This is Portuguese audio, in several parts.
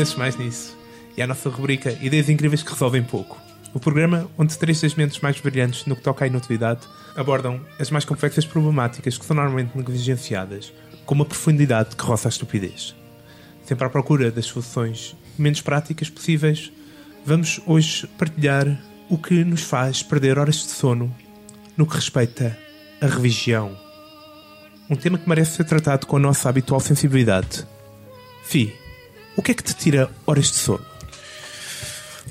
Penses Mais Nisso e à nossa rubrica Ideias Incríveis que Resolvem Pouco. O programa onde três das mentes mais brilhantes no que toca à inutilidade abordam as mais complexas problemáticas que são normalmente negligenciadas com uma profundidade que roça a estupidez. Sempre à procura das soluções menos práticas possíveis, vamos hoje partilhar o que nos faz perder horas de sono no que respeita à religião. Um tema que merece ser tratado com a nossa habitual sensibilidade. Fi, o que é que te tira horas de sono?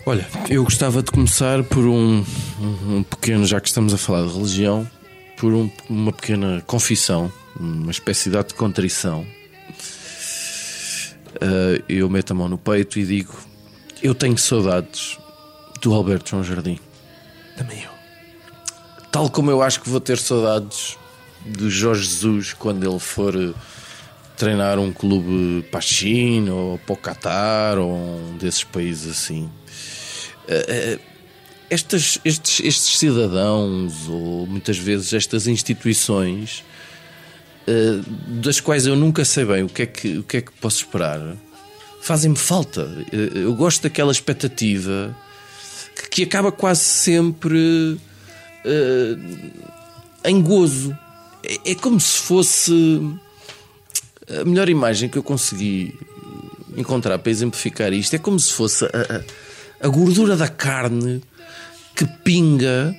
Olha, eu gostava de começar por um, um- pequeno, já que estamos a falar de religião, por um- uma pequena confissão, uma espécie de ato de contrição. Ah, eu meto a mão no peito e digo: Eu tenho saudades do Alberto João Jardim. Também eu. Tal como eu acho que vou ter saudades do Jorge Jesus quando ele for treinar um clube para a China ou para o Qatar ou um desses países assim. Eh, eh, Estas, estes, estes cidadãos ou muitas vezes estas instituições eh, das quais eu nunca sei bem o que é que, o que, é que posso esperar fazem-me falta. Eu gosto daquela expectativa que, acaba quase sempre eh, em gozo. É, é como se fosse a melhor imagem que eu consegui encontrar para exemplificar isto. É como se fosse a, a- gordura da carne que pinga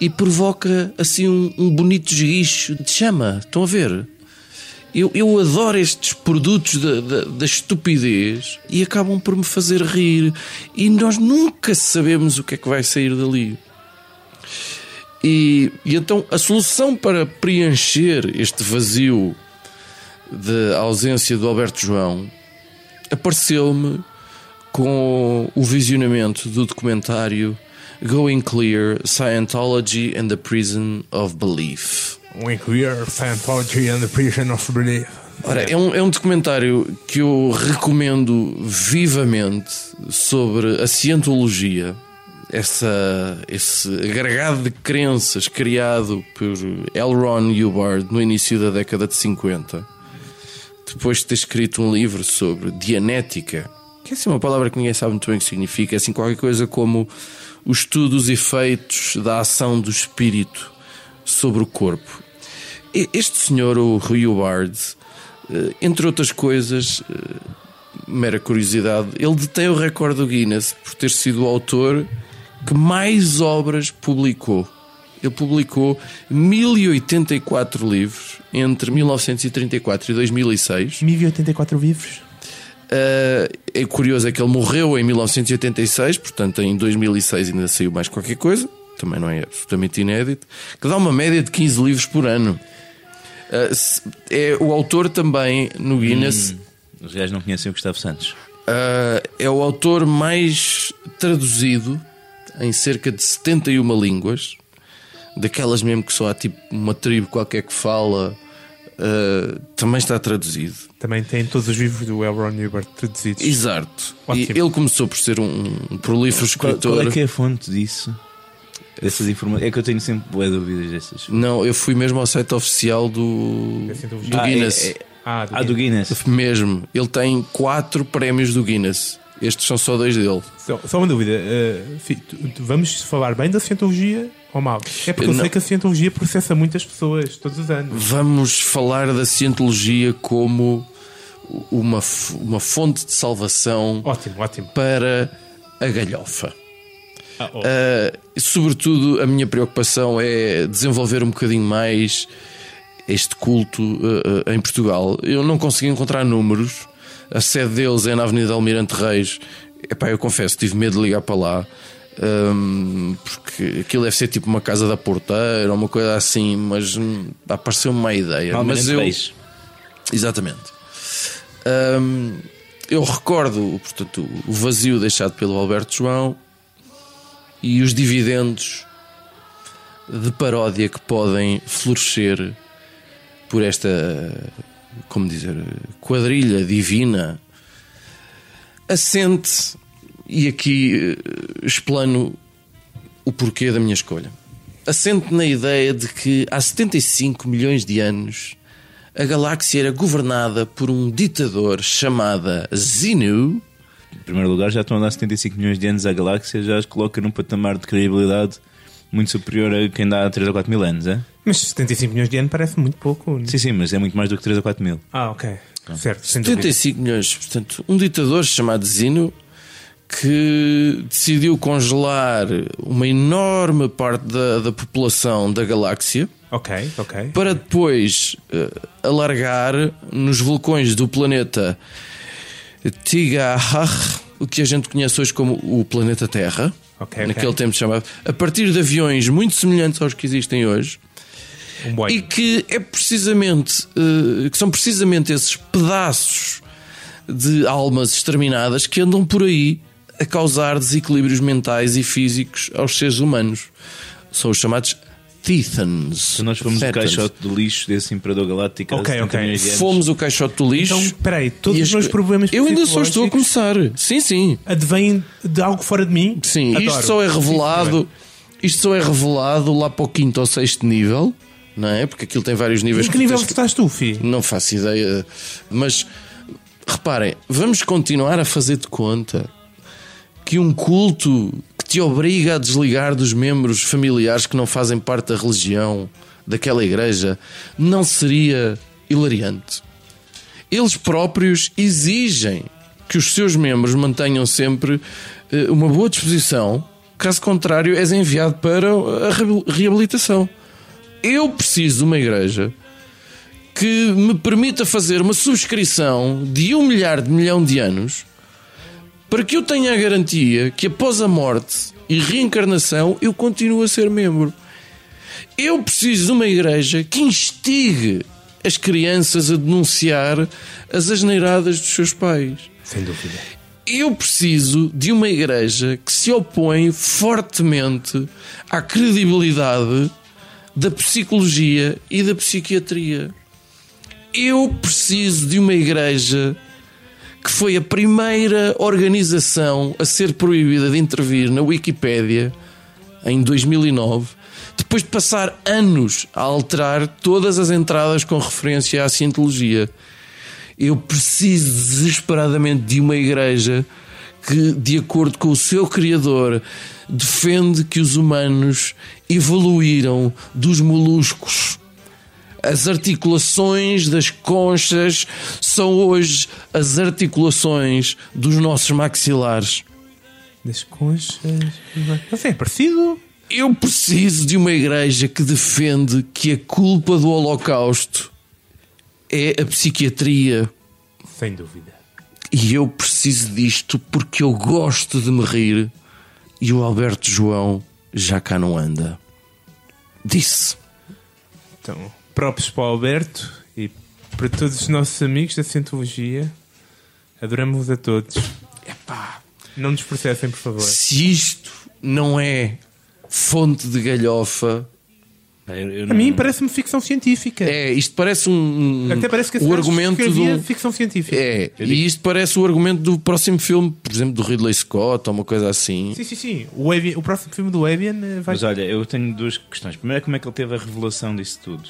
e provoca assim um, um bonito esguicho de chama. Estão a ver? Eu, eu adoro estes produtos da, da, da estupidez e acabam por me fazer rir. E nós nunca sabemos o que é que vai sair dali. E, e então a solução para preencher este vazio de ausência do Alberto João apareceu-me com o visionamento do documentário Going Clear Scientology and the Prison of Belief. We queer Scientology and the Prison of Belief. Ora, é um, é um documentário que eu recomendo vivamente sobre a cientologia, essa, esse agregado de crenças criado por L. Ron Hubbard no início da década de 50, depois de ter escrito um livro sobre dianética, que é assim uma palavra que ninguém sabe muito bem o que significa, é assim qualquer coisa como o estudo dos efeitos da ação do espírito sobre o corpo. Este senhor, o Rui Hubbard, eh, entre outras coisas, eh, mera curiosidade, ele detém o recorde do Guinness por ter sido o autor que mais obras publicou. Ele publicou 1084 livros entre 1934 e 2006. 1084 vivos? Uh, é curioso é que ele morreu em 1986, portanto em 2006 ainda saiu mais qualquer coisa, também não é absolutamente inédito, que dá uma média de 15 livros por ano. Uh, é o autor também no Guinness, Os gajos não conhecem o Gustavo Santos. uh, é o autor mais traduzido em cerca de 71 línguas, daquelas mesmo que só há tipo uma tribo qualquer que fala, uh, também está traduzido. Também tem todos os livros do L. Ron Hubbard traduzidos. Exato. E ele começou por ser um, um prolífero Qual, escritor. qual é que é a fonte disso? Dessas informações? É que eu tenho sempre boas dúvidas dessas. Não, eu fui mesmo ao site oficial do, Da cientologia. do Ah, é- Guinness. é- Ah, do Ah, do Guinness. Mesmo. Ele tem quatro prémios do Guinness. Estes são só dois dele. Só, só uma dúvida. uh, vamos falar bem da cientologia ou mal? É porque eu Não. sei que a cientologia processa muitas pessoas todos os anos. Vamos falar da cientologia como uma, uma fonte de salvação Ótimo, ótimo. para a galhofa. Ah, oh. Uh, sobretudo, a minha preocupação é desenvolver um bocadinho mais este culto uh, uh, em Portugal. Eu não consegui encontrar números. A sede deles é na Avenida Almirante Reis. Epá, eu confesso, tive medo de ligar para lá. Um, porque aquilo deve ser tipo uma casa da porteira ou uma coisa assim, mas hum, apareceu-me uma ideia. mas Almirante eu. Exatamente. Hum, eu recordo, portanto, o vazio deixado pelo Alberto João e os dividendos de paródia que podem florescer por esta, como dizer, quadrilha divina, assente, e aqui eh, explano o porquê da minha escolha. Assente na ideia de que há 75 milhões de anos a galáxia era governada por um ditador chamado Zenu. Em primeiro lugar, já estão a dar 75 milhões de anos à galáxia, já as coloca num patamar de credibilidade muito superior a quem dá 3 ou 4 mil anos, é? Mas 75 milhões de anos parece muito pouco. Sim, sim, mas é muito mais do que 3 ou 4 mil. Ah, ok. Certo, sem dúvida. 75 milhões, portanto, um ditador chamado Zeno que decidiu congelar uma enorme parte da, da população da galáxia Ok, ok. para depois eh, alargar nos vulcões do planeta Tigahar, o que a gente conhece hoje como o planeta Terra. Ok. Naquele tempo se chamava, a partir de aviões muito semelhantes aos que existem hoje, Um e que é precisamente eh, que são precisamente esses pedaços de almas exterminadas que andam por aí a causar desequilíbrios mentais e físicos aos seres humanos. São os chamados Tethans. Então nós fomos o caixote de lixo desse Imperador Galáctico Ok, 70 ok. Fomos o caixote do lixo. Então, espera aí, todos os meus problemas Eu ainda só estou a começar. Sim, sim. advêm de algo fora de mim? Sim, Adoro. isto só é revelado. Isto só é revelado lá para o quinto ou sexto nível, não é? Porque aquilo tem vários níveis. Em que nível tens estás tu, Fi? Não faço ideia. Mas reparem, vamos continuar a fazer de conta que um culto que te obriga a desligar dos membros familiares que não fazem parte da religião daquela igreja não seria hilariante. Eles próprios exigem que os seus membros mantenham sempre eh, uma boa disposição, caso contrário, és enviado para a reabil- reabilitação. Eu preciso de uma igreja que me permita fazer uma subscrição de um milhar de milhão de anos para que eu tenha a garantia que após a morte e reencarnação eu continuo a ser membro. Eu preciso de uma igreja que instigue as crianças a denunciar as asneiradas dos seus pais. Sem dúvida. Eu preciso de uma igreja que se opõe fortemente à credibilidade da psicologia e da psiquiatria. Eu preciso de uma igreja que foi a primeira organização a ser proibida de intervir na Wikipédia em 2009, depois de passar anos a alterar todas as entradas com referência à cientologia. Eu preciso desesperadamente de uma igreja que, de acordo com o seu Criador, defende que os humanos evoluíram dos moluscos. As articulações das conchas são hoje as articulações dos nossos maxilares. Das conchas. Sei, é parecido? Eu preciso de uma igreja que defende que a culpa do Holocausto é a psiquiatria. Sem dúvida. E eu preciso disto porque eu gosto de me rir e o Alberto João já cá não anda. Disse. Então, próprios para o Alberto e para todos os nossos amigos da Cientologia. Adoramos-vos a todos. Epá, não nos processem, por favor. Se isto não é fonte de galhofa, Eu- eu A não- mim parece-me ficção científica. é, isto parece um. Até parece que o argumento do. ficção científica. É, e isto parece o argumento do próximo filme, por exemplo, do Ridley Scott ou uma coisa assim. Sim, sim, sim. O, Avian- o próximo filme do Avian eh, vai. Mas olha, eu tenho duas questões. Primeiro, como é que ele teve a revelação disso tudo?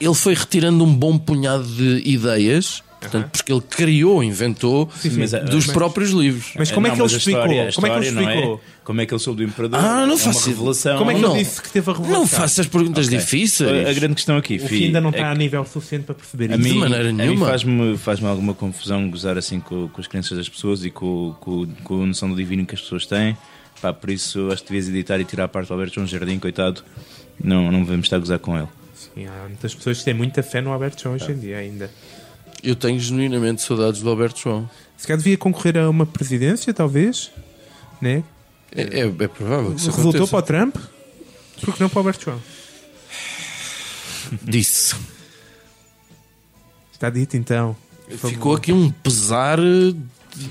Ele foi retirando um bom punhado de ideias, portanto, porque ele criou, inventou Sim, sim. Mas, ah, dos mas- próprios livros. Mas como é Não, que ele a explicou? história- a Como é que ele não explicou? Como é que ele soube do Imperador? Ah, não é faço uma revelação. Como é que Não. ele disse que teve a revelação? Não faças perguntas Ok. difíceis. A grande questão aqui, O Fi, Fih ainda não é está a que nível suficiente para perceber a isso. mim, De maneira a mim nenhuma. faz-me faz alguma confusão gozar assim com, com as crenças das pessoas e com, com, com a noção do divino que as pessoas têm. Pá, por isso acho que devias editar e tirar a parte do Alberto João Jardim, coitado. Não, não vamos estar a gozar com ele. Sim, há muitas pessoas que têm muita fé no Alberto João hoje em dia ainda. Eu tenho genuinamente saudades do Alberto João. Se calhar devia concorrer a uma presidência, talvez. Né? É, é, é provável que isso Resultou aconteça. para o Trump. Por que não para o Alberto João? Disse. Está dito então. Ficou aqui um pesar de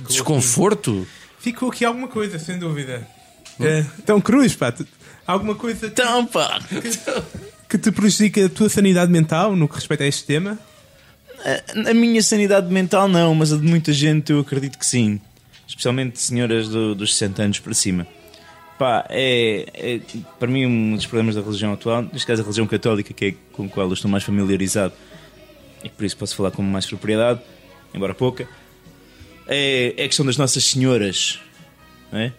desconforto. Ficou aqui alguma coisa, sem dúvida. É, então, Cruz, pá, tu- alguma coisa Então, pá. Que te prejudica a tua sanidade mental no que respeita a este tema? A, a minha sanidade mental não, mas a de muita gente eu acredito que sim. Especialmente senhoras do- dos 60 anos para cima. Pá, é, é, para mim um dos problemas da religião atual, neste caso a religião católica, que é com a qual eu estou mais familiarizado e por isso posso falar com mais propriedade, embora pouca, é, é a questão das Nossas Senhoras. Não é?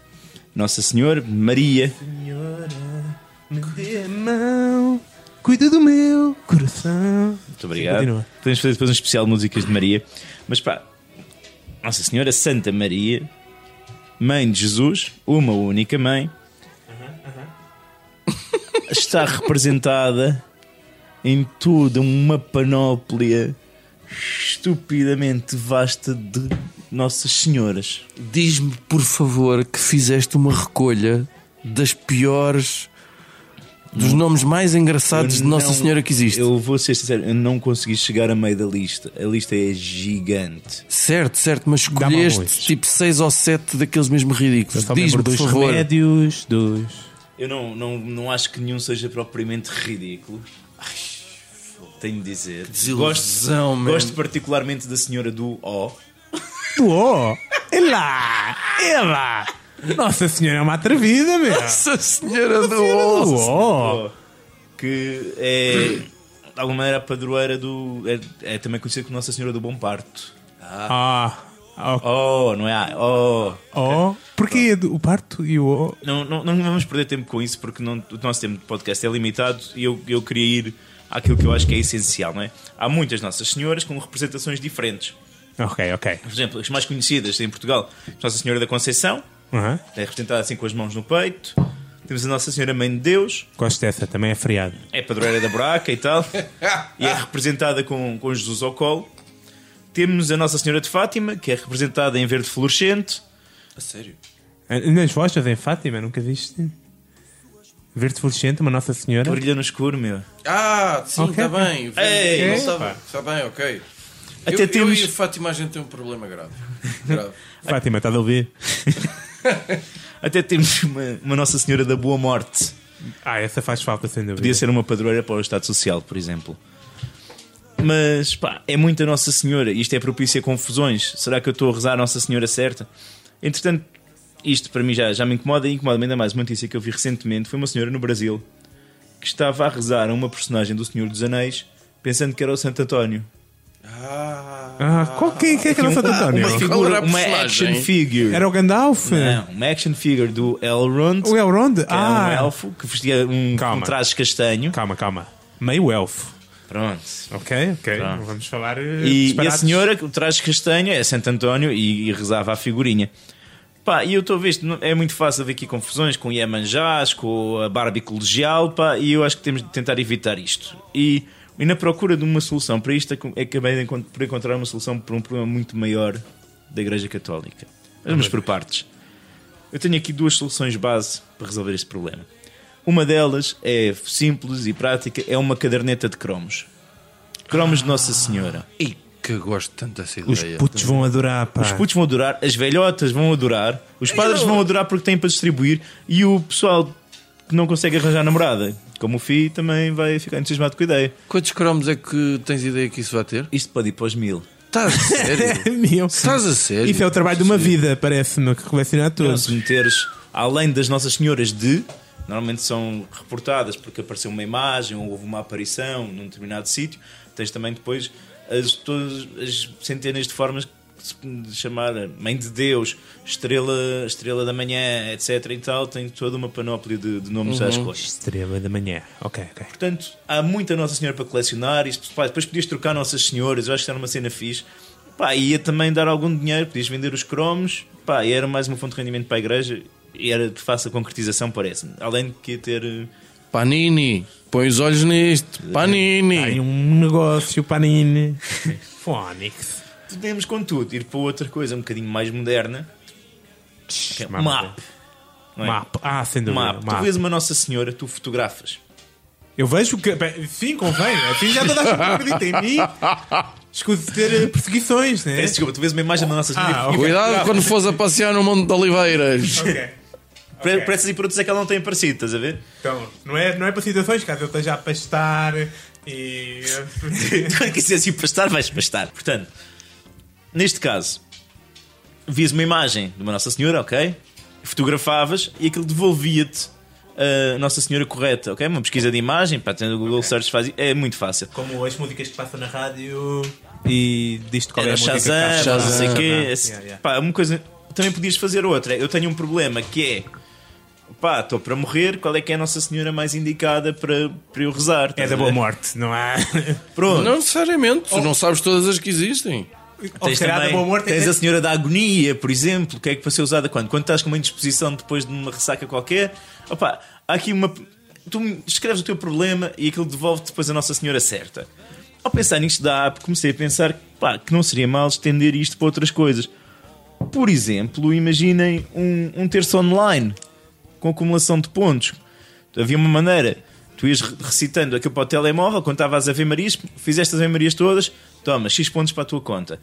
Nossa Senhora, Maria, Senhora, me dê a mão, cuida do meu coração. Muito obrigado. continua. Podemos fazer depois um especial de músicas de Maria. Mas pá, Nossa Senhora Santa Maria, Mãe de Jesus, uma única mãe, está representada em toda uma panóplia estupidamente vasta de Nossas Senhoras. Diz-me, por favor, que fizeste uma recolha das piores. Dos nomes mais engraçados Eu de Nossa não- Senhora que existe. Eu vou ser sincero, eu não consegui chegar a meio da lista. A lista é gigante. Certo, certo, mas escolheste tipo 6 ou 7 daqueles mesmo ridículos. Diz-me, por favor. remédios, dos. Eu não, não, não acho que nenhum seja propriamente ridículo. Ai, tenho de dizer. desilusão, gosto, man. gosto particularmente da senhora do O. É lá! É lá! Nossa Senhora é uma atrevida, meu! Nossa Senhora do! O, que é, de alguma maneira, a padroeira do. É, é também conhecida como Nossa Senhora do Bom Parto. Ah! ah, Oh, não é? a- Oh. Oh! Porquê o parto e o O? Não, não, não vamos perder tempo com isso porque não- o nosso tempo de podcast é limitado e eu, eu queria ir àquilo que eu acho que é essencial, não é? Há muitas Nossas Senhoras com representações diferentes. Ok, ok. Por exemplo, as mais conhecidas em Portugal, Nossa Senhora da Conceição, Aham. é representada assim com as mãos no peito. Temos a Nossa Senhora Mãe de Deus, Gosto dessa, também é feriado. é padroeira da buraca e tal, e é representada com, com Jesus ao colo. Temos a Nossa Senhora de Fátima, que é representada em verde fluorescente. A sério? Ah, Nas vostas em Fátima, nunca viste? Verde fluorescente, uma Nossa Senhora. Brilha no escuro, meu. Ah, sim, está bem. Ei, Está pá. tá bem, ok. Até eu, temos- eu e a Fátima a gente tem um problema grave. grave. Fátima, está a ouvir? Até temos uma, uma Nossa Senhora da Boa Morte. Ah, essa faz falta, sem dúvida. Podia ser uma padroeira para o Estado Social, por exemplo. Mas, pá, é muita Nossa Senhora. Isto é propício a confusões. Será que eu estou a rezar a Nossa Senhora certa? Entretanto, isto para mim já, já me incomoda e incomoda-me ainda mais. Uma notícia que eu vi recentemente foi uma senhora no Brasil que estava a rezar a uma personagem do Senhor dos Anéis pensando que era o Santo António. Ah, Ah, qual que, que é que era o Santo António? Uma, figura, a uma action figure. Era o Gandalf? Não, uma action figure do Elrond, O Elrond? que era um Ah, elfo que vestia um, Calma. um traje castanho. calma, calma. Meio elfo. Pronto. Ok, ok. Pronto. Vamos falar. eh, E, e a senhora, o traje castanho, é Santo António e, e rezava a figurinha. Pá, e eu estou a ver isto, é muito fácil haver aqui confusões com Iemanjás, com a Barbie colegial, pá, e eu acho que temos de tentar evitar isto. E, e na procura de uma solução para isto, acabei de encont- por encontrar uma solução para um problema muito maior da Igreja Católica. Vamos por partes. Eu tenho aqui duas soluções base para resolver este problema. Uma delas é simples e prática, é uma caderneta de cromos. Cromos de Nossa Senhora. e que eu gosto tanto dessa Os ideia. putos vão adorar, pá. Os putos vão adorar, as velhotas vão adorar, os padres vão adorar porque têm para distribuir e o pessoal que não consegue arranjar namorada, como o Fi, também vai ficar entusiasmado com a ideia. Quantos cromos é que tens ideia que isso vai ter? Isto pode ir para os mil. Estás a sério? Meu. Estás a sério? Isso é o trabalho de uma vida, parece-me, que colecionar todos. se meteres, além das Nossas Senhoras de, normalmente são reportadas porque apareceu uma imagem ou houve uma aparição num determinado sítio, tens também depois as, todas as centenas de formas chamar Mãe de Deus, Estrela, Estrela da Manhã, etc. e tal, tem toda uma panóplia de, de nomes Uhum. à escolha. Estrela da manhã. Ok, ok. Portanto, há muita Nossa Senhora para colecionar. Isto, pá, depois podias trocar Nossas Senhoras, eu acho que era uma cena fixe. Pá, ia também dar algum dinheiro, podias vender os cromos, pá, e era mais uma fonte de rendimento para a igreja e era de fácil concretização, parece-me. Além de que ia ter. eh, Panini, põe os olhos nisto. Panini. Tem um negócio, Panini. Phonics. Podemos, contudo, ir para outra coisa um bocadinho mais moderna. Que é Mapa. map. É? Map. Ah, sem dúvida. Map. Map. Tu vês uma Nossa Senhora, tu fotografas. Eu vejo que. bem, Sim, convém. Assim já toda a gente acredita em mim. Escuso de ter eh, perseguições, né? Peço desculpa, tu vês uma imagem da Nossa Senhora Ah, e ok. Cuidado quando fores a passear no Monte de Oliveiras. Ok. Por, Ok. por essas e é que ela não tem aparecido, estás a ver? Então, não é, não é para situações, caso eu esteja a pastar e. Quando quiseres ir pastar, vais pastar. Portanto, neste caso, vias uma imagem de uma Nossa Senhora, ok? Fotografavas e aquilo devolvia-te a Nossa Senhora correta, ok? Uma pesquisa de imagem, para tendo o Google Search faz é muito fácil. Como as músicas que passam na rádio e diz-te qual é Era a música que Shazam, está a não sei o quê. Yeah, yeah. Pá, uma coisa. Também podias fazer outra. Eu tenho um problema que é. Pá, estou para morrer. Qual é que é a Nossa Senhora mais indicada para, para eu rezar? É da boa morte, não há. Pronto. Não necessariamente, tu não sabes todas as que existem. Ou Tens, boa morte a Senhora da Agonia, por exemplo, que é que para ser usada quando? Quando estás com uma indisposição depois de uma ressaca qualquer. Opa, há aqui uma. Tu escreves o teu problema e aquilo devolve depois a Nossa Senhora certa. Ao pensar nisto da app, comecei a pensar pá, que não seria mal estender isto para outras coisas. Por exemplo, imaginem um, um terço online com acumulação de pontos. Havia uma maneira, tu ias re- recitando aquilo para o telemóvel, quando estavas a ver Marias, fizeste as Ave Marias todas, toma, X pontos para a tua conta.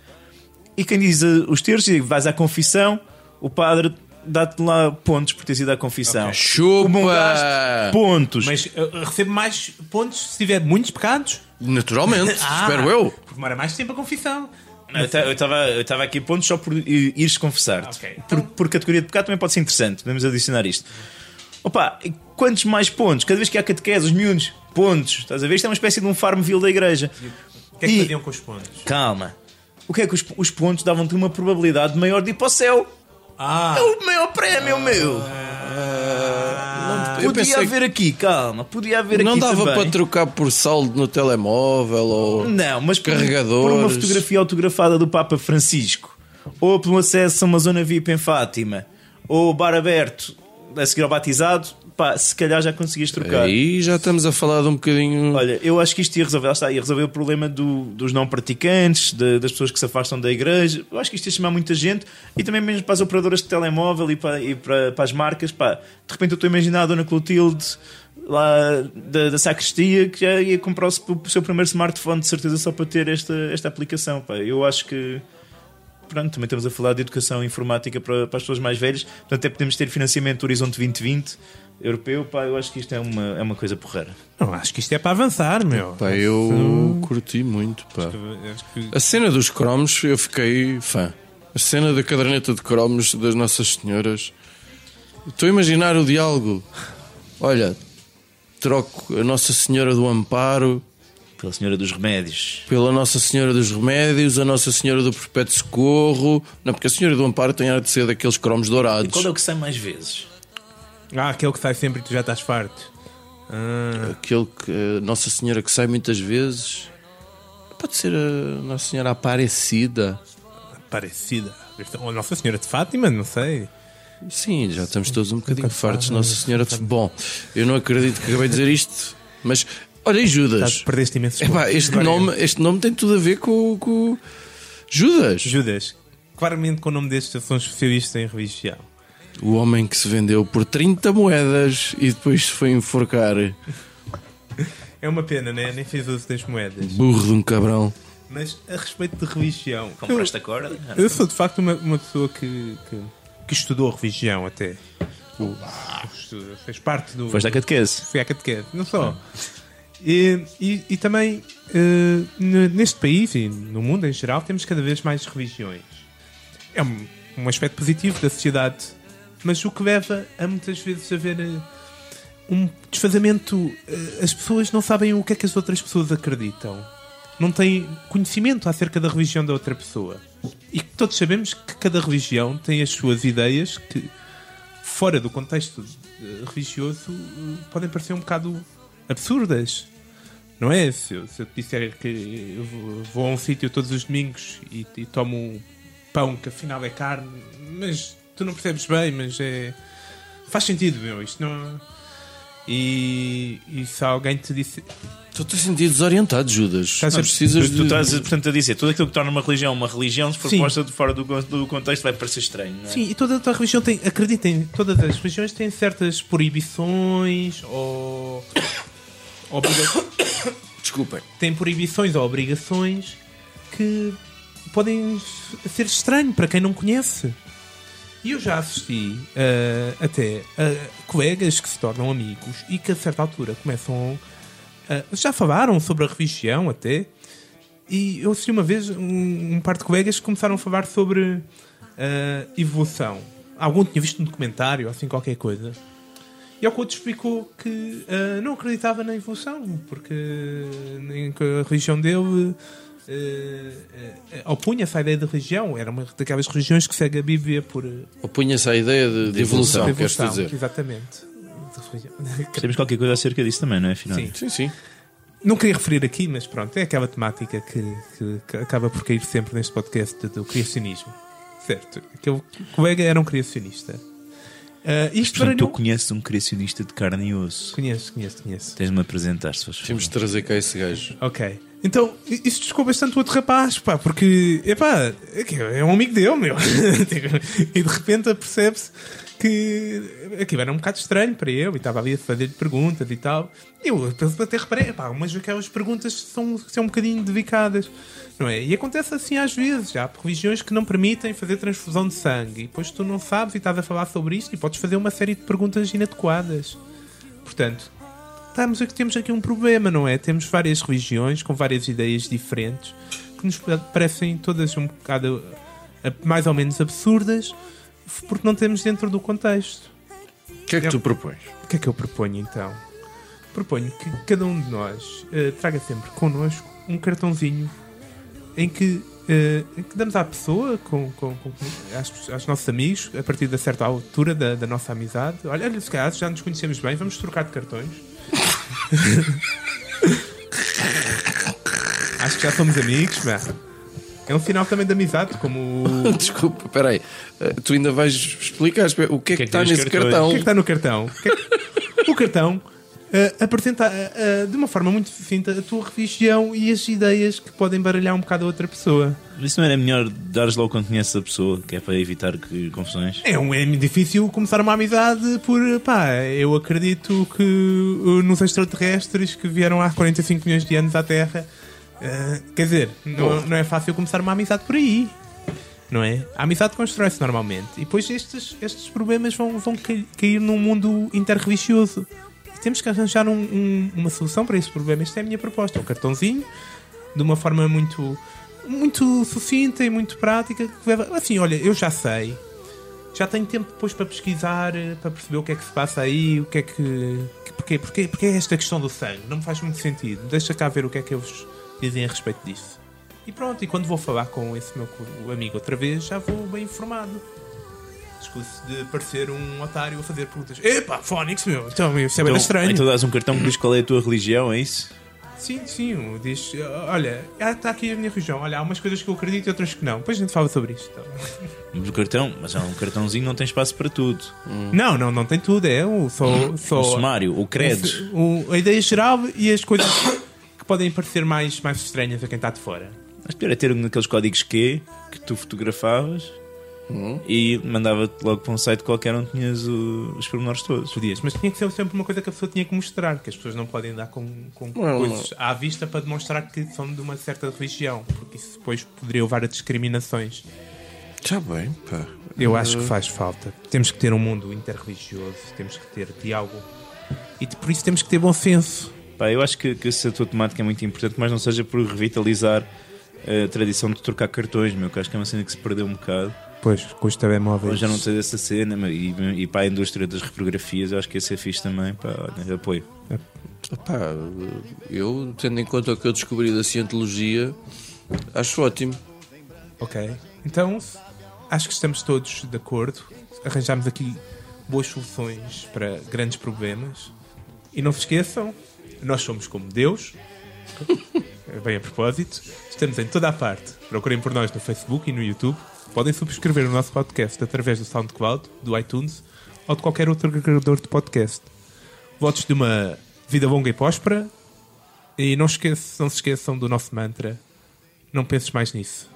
E quem diz eh, os terços, e vais à confissão, o padre dá-te lá pontos por teres ido à confissão. Chupa! Um gasto, pontos. Mas recebo mais pontos se tiver muitos pecados. Naturalmente, Ah, espero eu. Porque demora mais tempo a confissão. Eu ta- eu estava eu estava aqui pontos só por ires confessar-te. Ok. Por, por categoria de pecado também pode ser interessante. Podemos adicionar isto. Opa, e quantos mais pontos? Cada vez que há catequese, os miúdos, pontos. Estás a ver? Isto é uma espécie de um farmville da igreja. O que é que E- faziam com os pontos? Calma. O que é que os, os pontos davam-te uma probabilidade maior de ir para o céu? Ah, É o maior prémio, meu! Eu Podia pensei que haver aqui, calma. Podia haver não aqui dava também. para trocar por saldo no telemóvel ou. Não, mas por, Carregadores. por uma fotografia autografada do Papa Francisco, ou pelo acesso a uma zona VIP em Fátima, ou bar aberto a seguir ao batizado, pá, se calhar já conseguias trocar. Aí já estamos a falar de um bocadinho. Olha, eu acho que isto ia resolver, lá está, ia resolver o problema do- dos não praticantes, de- das pessoas que se afastam da igreja. Eu acho que isto ia chamar muita gente e também mesmo para as operadoras de telemóvel e para, e para, para as marcas. Pá, de repente eu estou a imaginar a Dona Clotilde lá da, da sacristia que já ia comprar o, seu- o seu primeiro smartphone de certeza só para ter esta, esta aplicação. Pá. Eu acho que. Pronto, também estamos a falar de educação informática para, para as pessoas mais velhas, portanto, até podemos ter financiamento do Horizonte 2020 europeu. Pá, eu acho que isto é uma, é uma coisa porreira. não, acho que isto é para avançar, meu. Pá, eu curti muito, pá. Acho que- A cena dos cromos, eu fiquei fã. A cena da caderneta de cromos das Nossas Senhoras. Estou a imaginar o diálogo. Olha, troco a Nossa Senhora do Amparo Pela Senhora dos Remédios. pela Nossa Senhora dos Remédios, a Nossa Senhora do Perpétuo Socorro. Não, porque a Senhora do Amparo tem a de ser daqueles cromos dourados. Qual é o que sai mais vezes? Ah, aquele que sai sempre e tu já estás farto. Ah, Aquele que a Nossa Senhora que sai muitas vezes. Pode ser a Nossa Senhora Aparecida. parecida. Ou Nossa Senhora de Fátima, não sei. Sim, já estamos todos um bocadinho fartos, Nossa Senhora de. Bom, eu não acredito que acabei de dizer isto, mas olha aí, Já Judas. perdeste imenso Epá, este, nome, este nome tem tudo a ver com. com... Judas, Judas. Claramente com o nome destes são especialistas em religião. o homem que se vendeu por 30 moedas e depois se foi enforcar. É uma pena, né? Nem fez uso das moedas. Burro de um cabrão. Mas a respeito de religião. Compraste a corda? Eu, sou de facto uma, uma pessoa que, que, que estudou religião até. O, estudo, fez parte do. Foste à catequese. Fui à catequese, não só. E, e, e também n- neste país e no mundo em geral temos cada vez mais religiões. É um, um aspecto positivo da sociedade, mas o que leva a muitas vezes haver eh, um desfazamento. eh, as pessoas não sabem o que é que as outras pessoas acreditam. Não têm conhecimento acerca da religião da outra pessoa. E todos sabemos que cada religião tem as suas ideias que, fora do contexto religioso, podem parecer um bocado absurdas. Não é? Se eu, se eu te disser que eu vou- a um sítio todos os domingos e, e tomo um pão que afinal é carne, mas tu não percebes bem, mas é. Faz sentido, meu. Isto não. E, e se alguém te disse. Estou-te a sentir desorientado, Judas. Estás Tu a- precisas Tu de. estás, portanto, a dizer tudo aquilo que torna uma religião uma religião, se for Sim. posta de fora do, do contexto, vai parecer estranho. Não é? Sim, e toda a religião tem. Acreditem, todas as religiões têm certas proibições ou. obriga- Desculpem. têm proibições ou obrigações que podem ser estranho para quem não conhece. E eu já assisti eh, até a colegas que se tornam amigos e que a certa altura começam. a- já falaram sobre a religião até. E eu assisti uma vez um, um par de colegas que começaram a falar sobre eh, evolução. Algum tinha visto um documentário, assim qualquer coisa. E ao outro explicou que eh, não acreditava na evolução, porque nem que a religião dele eh, opunha-se à ideia de religião. Era uma daquelas religiões que segue a Bíblia por Opunha-se à ideia de, de evolução, de queres evolução, dizer? Exatamente. Temos qualquer coisa acerca disso também, não é? Afinal. Sim. Sim, sim. Não queria referir aqui, mas pronto, é aquela temática que, que- que acaba por cair sempre neste podcast do criacionismo. Certo. Aquele colega era um criacionista. Ah, isto Portanto, tu baralhou... conheces um criacionista de carne e osso. Conheço, conheço, conheço. Tens-me a apresentar, se fores favor. Temos de trazer cá esse gajo. Ok. Então, isso desculpa bastante o outro rapaz, pá, porque, epá, é é um amigo dele, meu. Tipo, e de repente percebe-se que aquilo era um bocado estranho para ele e estava ali a fazer-lhe perguntas e tal. E eu até reparei, pá, umas daquelas perguntas são, são um bocadinho delicadas, não é? E acontece assim às vezes, há religiões que não permitem fazer transfusão de sangue e depois tu não sabes e estás a falar sobre isto e podes fazer uma série de perguntas inadequadas. Portanto, estamos aqui, temos aqui um problema, não é? Temos várias religiões com várias ideias diferentes que nos pa- parecem todas um bocado eh, mais ou menos absurdas porque não temos dentro do contexto. O que é que tu propões? O que é que eu proponho então? Proponho que cada um de nós eh, traga sempre connosco um cartãozinho em que, eh, em que damos à pessoa, com, com, com, aos, aos nossos amigos, a partir de certa altura da, da nossa amizade. Olha, olha, se calhar já nos conhecemos bem, vamos trocar de cartões. Acho que já somos amigos, mas é um sinal também de amizade, como Desculpa, peraí. Uh, tu ainda vais explicar o que é que, que é que está nos nesse cartões? cartão? O que é que está no cartão? O, que é que- o cartão eh, apresenta eh, de uma forma muito sucinta a tua religião e as ideias que podem baralhar um bocado a outra pessoa. Isso não era melhor dares logo quando conheces a pessoa, que é para evitar que, confusões? É, um, é difícil começar uma amizade por, pá, eu acredito que uh, nos extraterrestres que vieram há 45 milhões de anos à Terra, eh, quer dizer, não, não é fácil começar uma amizade por aí. Não é? A amizade constrói-se normalmente. E depois estes, estes problemas vão, vão cai- cair num mundo interreligioso. E temos que arranjar um- um- uma solução para esse problema. Esta é a minha proposta. Um cartãozinho, de uma forma muito, muito sucinta e muito prática. leva- Assim, olha, eu já sei. Já tenho tempo depois para pesquisar, eh, para perceber o que é que se passa aí, o que é que. que- Porquê, porquê, porquê é esta questão do sangue? Não me faz muito sentido. Deixa cá ver o que é que eles dizem a respeito disso. E pronto, e quando vou falar com esse meu amigo outra vez, já vou bem informado. Escuso de parecer um otário a fazer perguntas. Epá, Fónix, meu, então isso é bem Então, estranho. então dás um cartão que diz qual é a tua religião, é isso? Sim, sim, diz, olha, está aqui a minha religião, olha, há umas coisas que eu acredito e outras que não. Depois a gente fala sobre isto. Então. Mas o cartão, mas é um cartãozinho, não tem espaço para tudo. Não, não, não tem tudo, é o, só, só O sumário, o credos. o- a ideia geral e as coisas que podem parecer mais, mais estranhas a quem está de fora. Mas pior é ter um daqueles códigos Q que tu fotografavas e mandava-te logo para um site qualquer onde tinhas o- os pormenores todos. Podias, mas tinha que ser sempre uma coisa que a pessoa tinha que mostrar, que as pessoas não podem dar com, com Não, coisas à vista para demonstrar que são de uma certa religião, porque isso depois poderia levar a discriminações. Já bem, pá. Eu acho que faz falta. Temos que ter um mundo interreligioso, temos que ter diálogo e por isso temos que ter bom senso. Pá, eu acho que, que essa tua temática é muito importante, mas não seja por revitalizar a tradição de trocar cartões, meu, que acho que é uma cena que se perdeu um bocado. Pois, com os telemóveis. Hoje já não tens essa cena, meu, e, e para a indústria das reprografias, eu acho que ia ser fixe também. Pá, olha, apoio. Pá, eu, tendo em conta o que eu descobri da cientologia, acho ótimo. Ok. Então, acho que estamos todos de acordo. Arranjamos aqui boas soluções para grandes problemas. E não se esqueçam, nós somos como Deus. Bem a propósito. Estamos em toda a parte. Procurem por nós no Facebook e no YouTube. Podem subscrever o nosso podcast através do SoundCloud, do iTunes ou de qualquer outro agregador de podcast. Votos de uma vida longa e próspera. E não, esqueçam, não se esqueçam do nosso mantra. Não penses mais nisso.